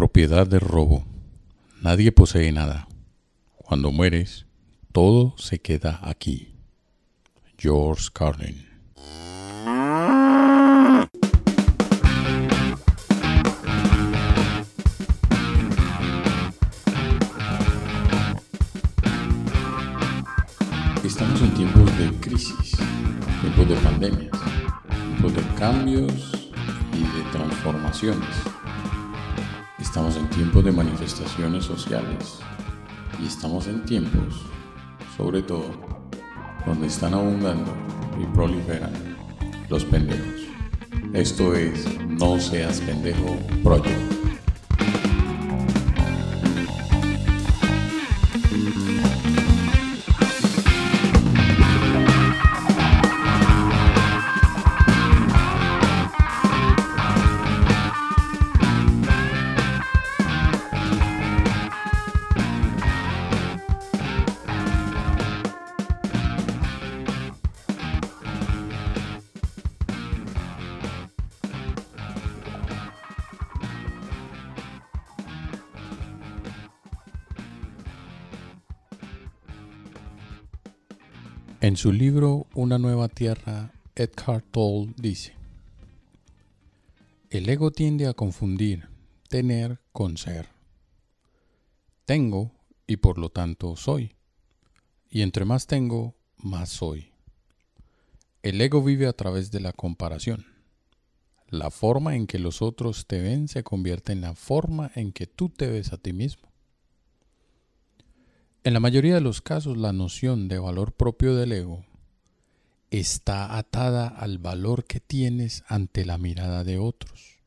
propiedad de robo. Nadie posee nada. Cuando mueres, todo se queda aquí. George Carlin. Estamos en tiempos de crisis, tiempos de pandemias, tiempos de cambios y de transformaciones. Estamos en tiempos de manifestaciones sociales y estamos en tiempos, sobre todo, donde están abundando y proliferan los pendejos. Esto es No Seas Pendejo Project. En su libro Una nueva tierra, Eckhart Tolle dice, El ego tiende a confundir tener con ser. Tengo y por lo tanto soy. Y entre más tengo, más soy. El ego vive a través de la comparación. La forma en que los otros te ven se convierte en la forma en que tú te ves a ti mismo. En la mayoría de los casos, la noción de valor propio del ego está atada al valor que tienes ante la mirada de otros.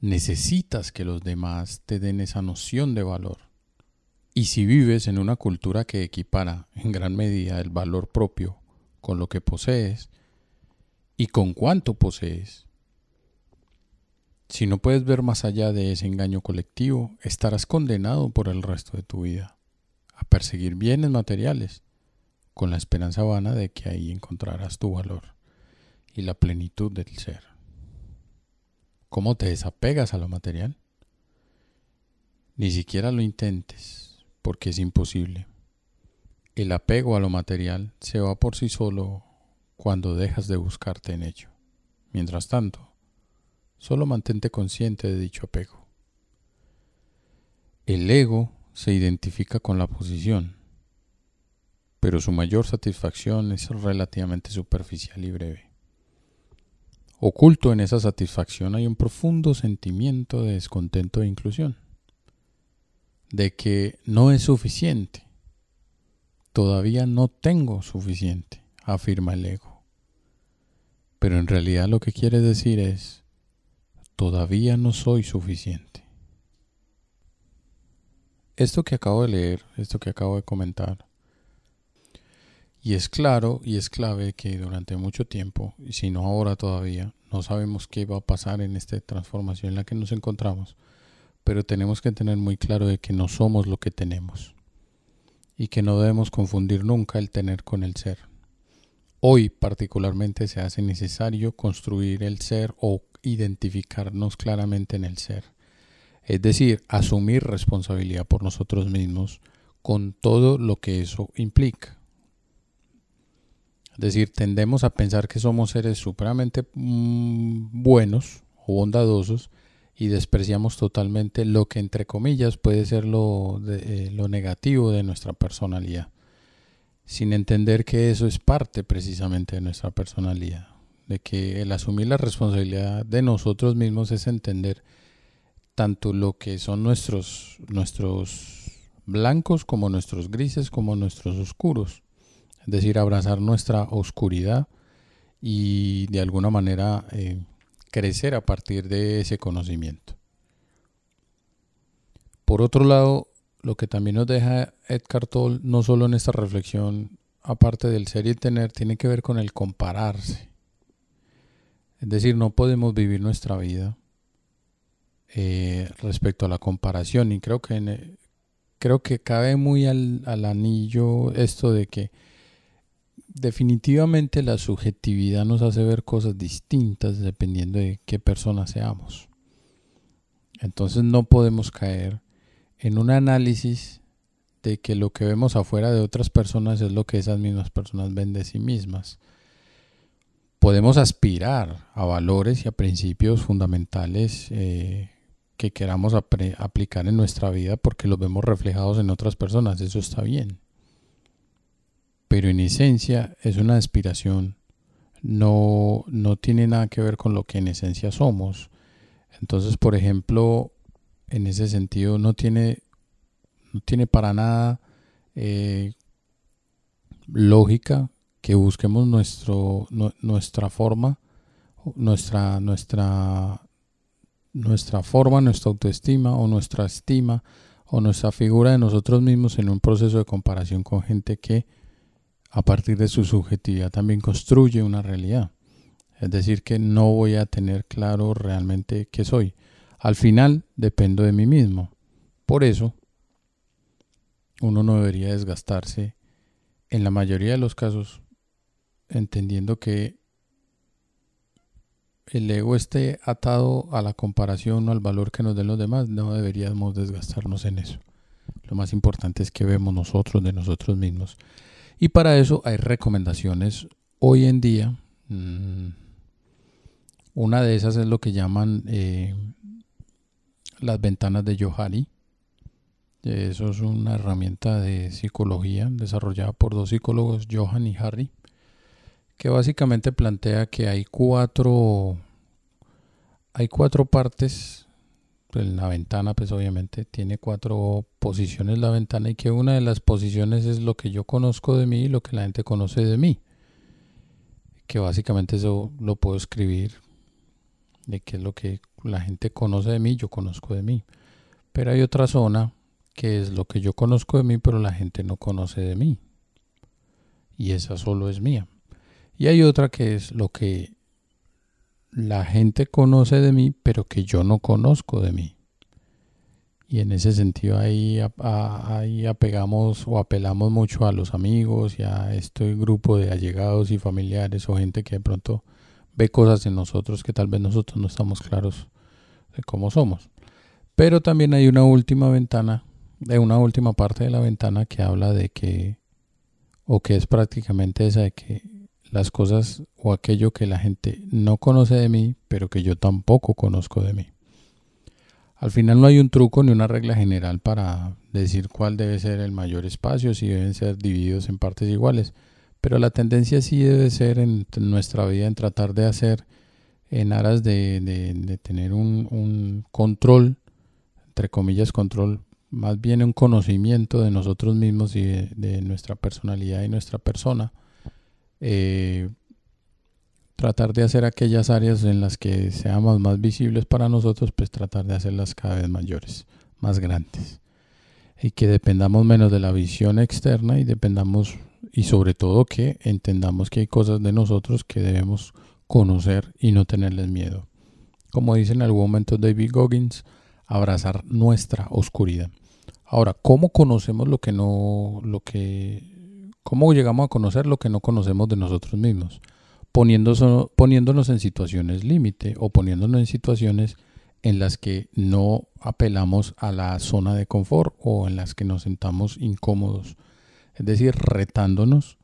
Necesitas que los demás te den esa noción de valor. Y si vives en una cultura que equipara en gran medida el valor propio con lo que posees y con cuánto posees, si no puedes ver más allá de ese engaño colectivo, estarás condenado por el resto de tu vida a perseguir bienes materiales, con la esperanza vana de que ahí encontrarás tu valor y la plenitud del ser. ¿Cómo te desapegas a lo material? Ni siquiera lo intentes, porque es imposible. El apego a lo material se va por sí solo cuando dejas de buscarte en ello. Mientras tanto, Solo mantente consciente de dicho apego. El ego se identifica con la posición, pero su mayor satisfacción es relativamente superficial y breve. Oculto en esa satisfacción hay un profundo sentimiento de descontento e inclusión, de que no es suficiente, todavía no tengo suficiente, afirma el ego. Pero en realidad lo que quiere decir es, todavía no soy suficiente. Esto que acabo de leer, esto que acabo de comentar, y es claro y es clave que durante mucho tiempo, y si no ahora todavía, no sabemos qué va a pasar en esta transformación en la que nos encontramos, pero tenemos que tener muy claro de que no somos lo que tenemos y que no debemos confundir nunca el tener con el ser. Hoy particularmente se hace necesario construir el ser o identificarnos claramente en el ser. Es decir, asumir responsabilidad por nosotros mismos con todo lo que eso implica. Es decir, tendemos a pensar que somos seres supremamente mm, buenos o bondadosos y despreciamos totalmente lo que entre comillas puede ser lo, eh, lo negativo de nuestra personalidad, sin entender que eso es parte precisamente de nuestra personalidad de que el asumir la responsabilidad de nosotros mismos es entender tanto lo que son nuestros, nuestros blancos como nuestros grises como nuestros oscuros. Es decir, abrazar nuestra oscuridad y de alguna manera eh, crecer a partir de ese conocimiento. Por otro lado, lo que también nos deja Edgar Toll, no solo en esta reflexión, aparte del ser y tener, tiene que ver con el compararse. Es decir, no podemos vivir nuestra vida eh, respecto a la comparación y creo que creo que cabe muy al, al anillo esto de que definitivamente la subjetividad nos hace ver cosas distintas dependiendo de qué persona seamos. Entonces no podemos caer en un análisis de que lo que vemos afuera de otras personas es lo que esas mismas personas ven de sí mismas. Podemos aspirar a valores y a principios fundamentales eh, que queramos aplicar en nuestra vida porque los vemos reflejados en otras personas, eso está bien. Pero en esencia es una aspiración, no, no tiene nada que ver con lo que en esencia somos. Entonces, por ejemplo, en ese sentido no tiene, no tiene para nada eh, lógica que busquemos nuestro, nuestra forma, nuestra, nuestra nuestra forma, nuestra autoestima o nuestra estima o nuestra figura de nosotros mismos en un proceso de comparación con gente que a partir de su subjetividad también construye una realidad. Es decir, que no voy a tener claro realmente qué soy. Al final dependo de mí mismo. Por eso, uno no debería desgastarse en la mayoría de los casos entendiendo que el ego esté atado a la comparación o al valor que nos den los demás, no deberíamos desgastarnos en eso. Lo más importante es que vemos nosotros de nosotros mismos. Y para eso hay recomendaciones hoy en día. Mm, una de esas es lo que llaman eh, las ventanas de Johari. Eso es una herramienta de psicología desarrollada por dos psicólogos, Johan y Harry que básicamente plantea que hay cuatro, hay cuatro partes. En la ventana, pues obviamente tiene cuatro posiciones la ventana y que una de las posiciones es lo que yo conozco de mí y lo que la gente conoce de mí. Que básicamente eso lo puedo escribir de qué es lo que la gente conoce de mí, yo conozco de mí. Pero hay otra zona que es lo que yo conozco de mí, pero la gente no conoce de mí. Y esa solo es mía. Y hay otra que es lo que la gente conoce de mí, pero que yo no conozco de mí. Y en ese sentido ahí, ahí apegamos o apelamos mucho a los amigos y a este grupo de allegados y familiares o gente que de pronto ve cosas en nosotros que tal vez nosotros no estamos claros de cómo somos. Pero también hay una última ventana, de una última parte de la ventana que habla de que, o que es prácticamente esa de que las cosas o aquello que la gente no conoce de mí, pero que yo tampoco conozco de mí. Al final no hay un truco ni una regla general para decir cuál debe ser el mayor espacio, si deben ser divididos en partes iguales, pero la tendencia sí debe ser en nuestra vida en tratar de hacer en aras de, tener un, control, entre comillas control, más bien un conocimiento de nosotros mismos y de nuestra personalidad y nuestra persona eh, tratar de hacer aquellas áreas en las que seamos más visibles para nosotros, pues tratar de hacerlas cada vez mayores, más grandes. Y que dependamos menos de la visión externa y dependamos, y sobre todo que entendamos que hay cosas de nosotros que debemos conocer y no tenerles miedo. Como dice en algún momento David Goggins, abrazar nuestra oscuridad. Ahora, ¿cómo conocemos lo que no, lo que ¿Cómo llegamos a conocer lo que no conocemos de nosotros mismos? Poniéndonos, en situaciones límite o poniéndonos en situaciones en las que no apelamos a la zona de confort o en las que nos sentamos incómodos. Es decir, retándonos,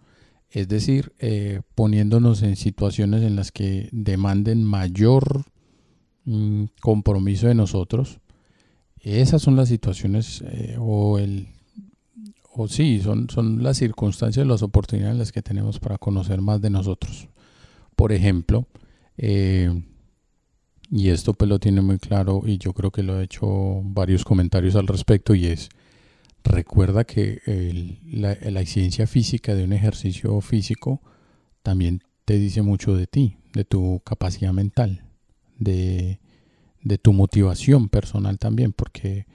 es decir, eh, poniéndonos en situaciones en las que demanden mayor mm, compromiso de nosotros. Esas son las situaciones eh, o el o sí, son, son las circunstancias, las oportunidades las que tenemos para conocer más de nosotros. Por ejemplo, eh, y esto pues lo tiene muy claro y yo creo que lo he hecho varios comentarios al respecto y es, recuerda que la, la física de un ejercicio físico también te dice mucho de ti, de tu capacidad mental, de, de tu motivación personal también, porque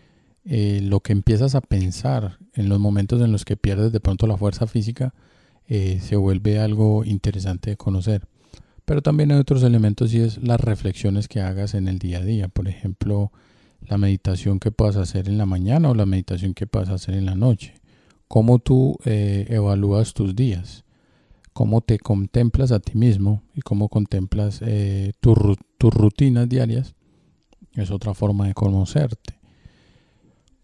eh, lo que empiezas a pensar en los momentos en los que pierdes de pronto la fuerza física eh, se vuelve algo interesante de conocer. Pero también hay otros elementos y es las reflexiones que hagas en el día a día. Por ejemplo, la meditación que puedas hacer en la mañana o la meditación que puedas hacer en la noche. Cómo tú eh, evalúas tus días. Cómo te contemplas a ti mismo y cómo contemplas tus rutinas diarias es otra forma de conocerte.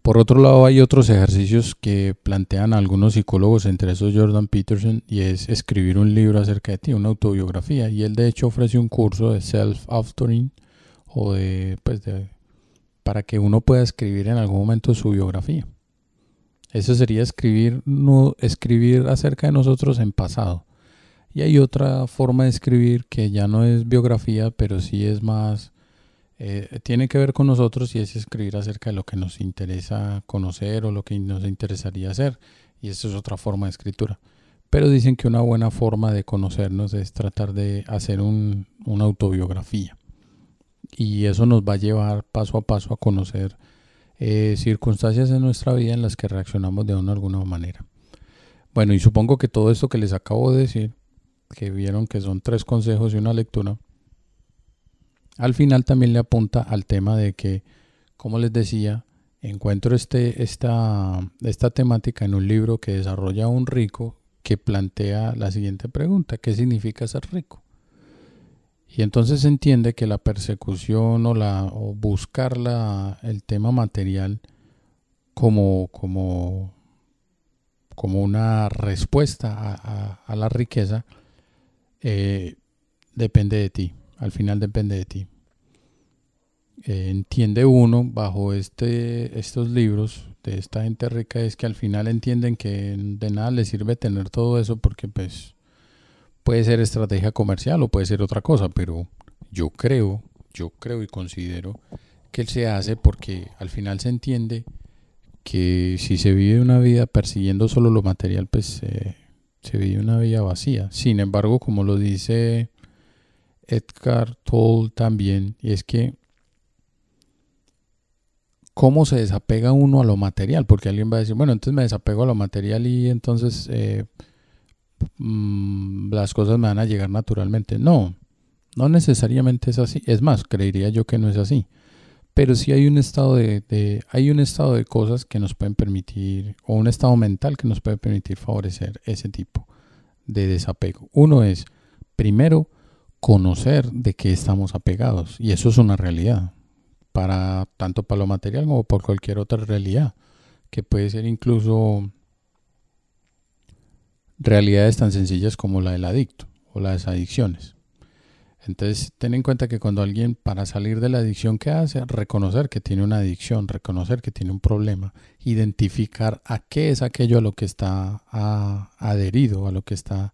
Por otro lado, hay otros ejercicios que plantean algunos psicólogos, entre esos Jordan Peterson, y es escribir un libro acerca de ti, una autobiografía. Y él de hecho ofrece un curso de self-authoring o de, pues de, para que uno pueda escribir en algún momento su biografía. Eso sería escribir, no, escribir acerca de nosotros en pasado. Y hay otra forma de escribir que ya no es biografía, pero sí es más, eh, tiene que ver con nosotros y es escribir acerca de lo que nos interesa conocer o lo que nos interesaría hacer. Y eso es otra forma de escritura. Pero dicen que una buena forma de conocernos es tratar de hacer un, una autobiografía. Y eso nos va a llevar paso a paso a conocer eh, circunstancias en nuestra vida en las que reaccionamos de una alguna manera. Bueno, y supongo que todo esto que les acabo de decir que vieron que son tres consejos y una lectura, al final también le apunta al tema de que, como les decía, encuentro este, esta, esta temática en un libro que desarrolla un rico que plantea la siguiente pregunta, ¿qué significa ser rico? Y entonces se entiende que la persecución o, la, o buscar la, el tema material como, como, como una respuesta a la riqueza eh, depende de ti, al final depende de ti. Eh, entiende uno bajo este, estos libros de esta gente rica es que al final entienden que de nada les sirve tener todo eso porque pues puede ser estrategia comercial o puede ser otra cosa, pero yo creo, yo creo y considero que se hace porque al final se entiende que si se vive una vida persiguiendo solo lo material, pues eh, se vive una vida vacía. Sin embargo, como lo dice Edgar Toll también, y es que cómo se desapega uno a lo material, porque alguien va a decir, bueno, entonces me desapego a lo material y entonces eh, mm, las cosas me van a llegar naturalmente. No, no necesariamente es así. Es más, creería yo que no es así. Pero sí hay un estado de, hay un estado de cosas que nos pueden permitir, o un estado mental que nos puede permitir favorecer ese tipo de desapego. Uno es, primero, conocer de qué estamos apegados. Y eso es una realidad. Para, tanto para lo material como por cualquier otra realidad. Que puede ser incluso realidades tan sencillas como la del adicto o las adicciones. Entonces, ten en cuenta que cuando alguien para salir de la adicción, ¿qué hace? Reconocer que tiene una adicción, reconocer que tiene un problema, identificar a qué es aquello a lo que está adherido, a lo que está,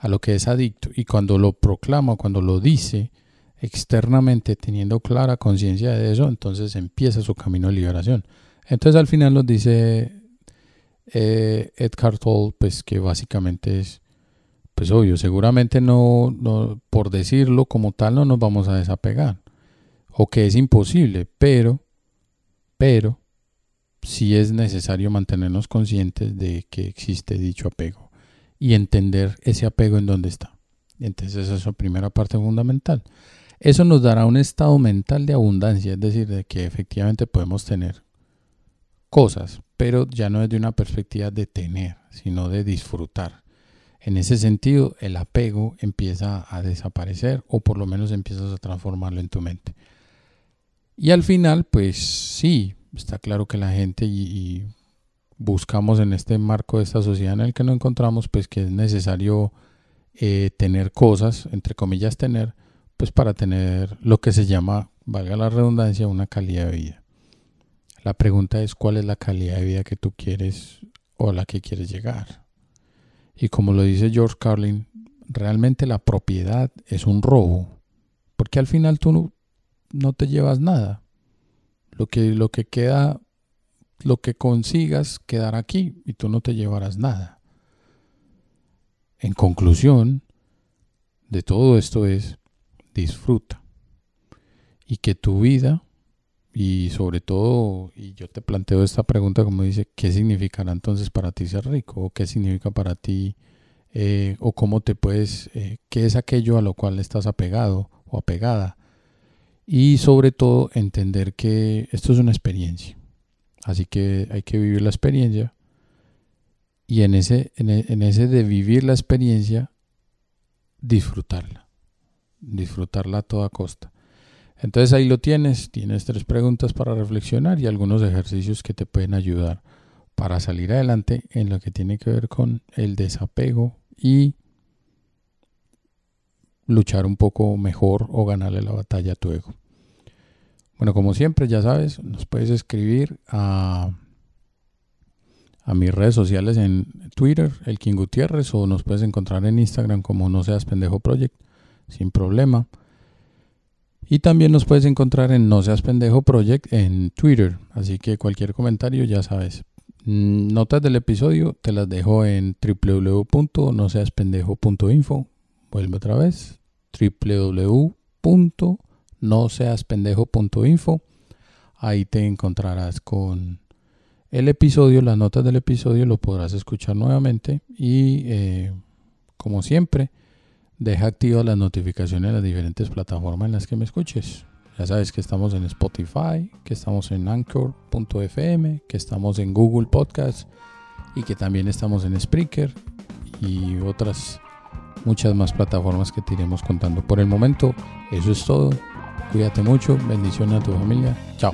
a lo que es adicto. Y cuando lo proclama, cuando lo dice externamente, teniendo clara conciencia de eso, entonces empieza su camino de liberación. Entonces al final nos dice eh, Edgar Toll, pues que básicamente es pues obvio, seguramente no, no, por decirlo como tal, no nos vamos a desapegar. O que es imposible, pero, pero, sí es necesario mantenernos conscientes de que existe dicho apego y entender ese apego en dónde está. Entonces esa es la primera parte fundamental. Eso nos dará un estado mental de abundancia, es decir, de que efectivamente podemos tener cosas, pero ya no es de una perspectiva de tener, sino de disfrutar en ese sentido, el apego empieza a desaparecer o por lo menos empiezas a transformarlo en tu mente. Y al final, pues sí, está claro que la gente y, buscamos en este marco de esta sociedad en el que nos encontramos, pues que es necesario eh, tener cosas, entre comillas tener, pues para tener lo que se llama, valga la redundancia, una calidad de vida. La pregunta es cuál es la calidad de vida que tú quieres o a la que quieres llegar. Y como lo dice George Carlin, realmente la propiedad es un robo, porque al final tú no, te llevas nada. Lo que, lo que queda, lo que consigas quedará aquí y tú no te llevarás nada. En conclusión de todo esto es disfruta y que tu vida y sobre todo, y yo te planteo esta pregunta como dice, ¿qué significará entonces para ti ser rico? ¿O qué significa para ti? Eh, ¿O cómo te puedes, eh, qué es aquello a lo cual estás apegado o apegada? Y sobre todo entender que esto es una experiencia. Así que hay que vivir la experiencia. Y en ese, en e, ese de vivir la experiencia, disfrutarla. Disfrutarla a toda costa. Entonces ahí lo tienes, tienes tres preguntas para reflexionar y algunos ejercicios que te pueden ayudar para salir adelante en lo que tiene que ver con el desapego y luchar un poco mejor o ganarle la batalla a tu ego. Bueno, como siempre, ya sabes, nos puedes escribir a, a mis redes sociales en Twitter, el King Gutiérrez, o nos puedes encontrar en Instagram como No Seas Pendejo Project, sin problema. Y también nos puedes encontrar en No Seas Pendejo Project en Twitter. Así que cualquier comentario, ya sabes. Mm, notas del episodio te las dejo en www.noseaspendejo.info. Vuelve otra vez. www.noseaspendejo.info. Ahí te encontrarás con el episodio, las notas del episodio, lo podrás escuchar nuevamente. Y eh, como siempre, Deja activas las notificaciones en las diferentes plataformas en las que me escuches. Ya sabes que estamos en Spotify, que estamos en Anchor.fm, que estamos en Google Podcast y que también estamos en Spreaker y otras muchas más plataformas que te iremos contando. Por el momento, eso es todo. Cuídate mucho, bendiciones a tu familia. Chao.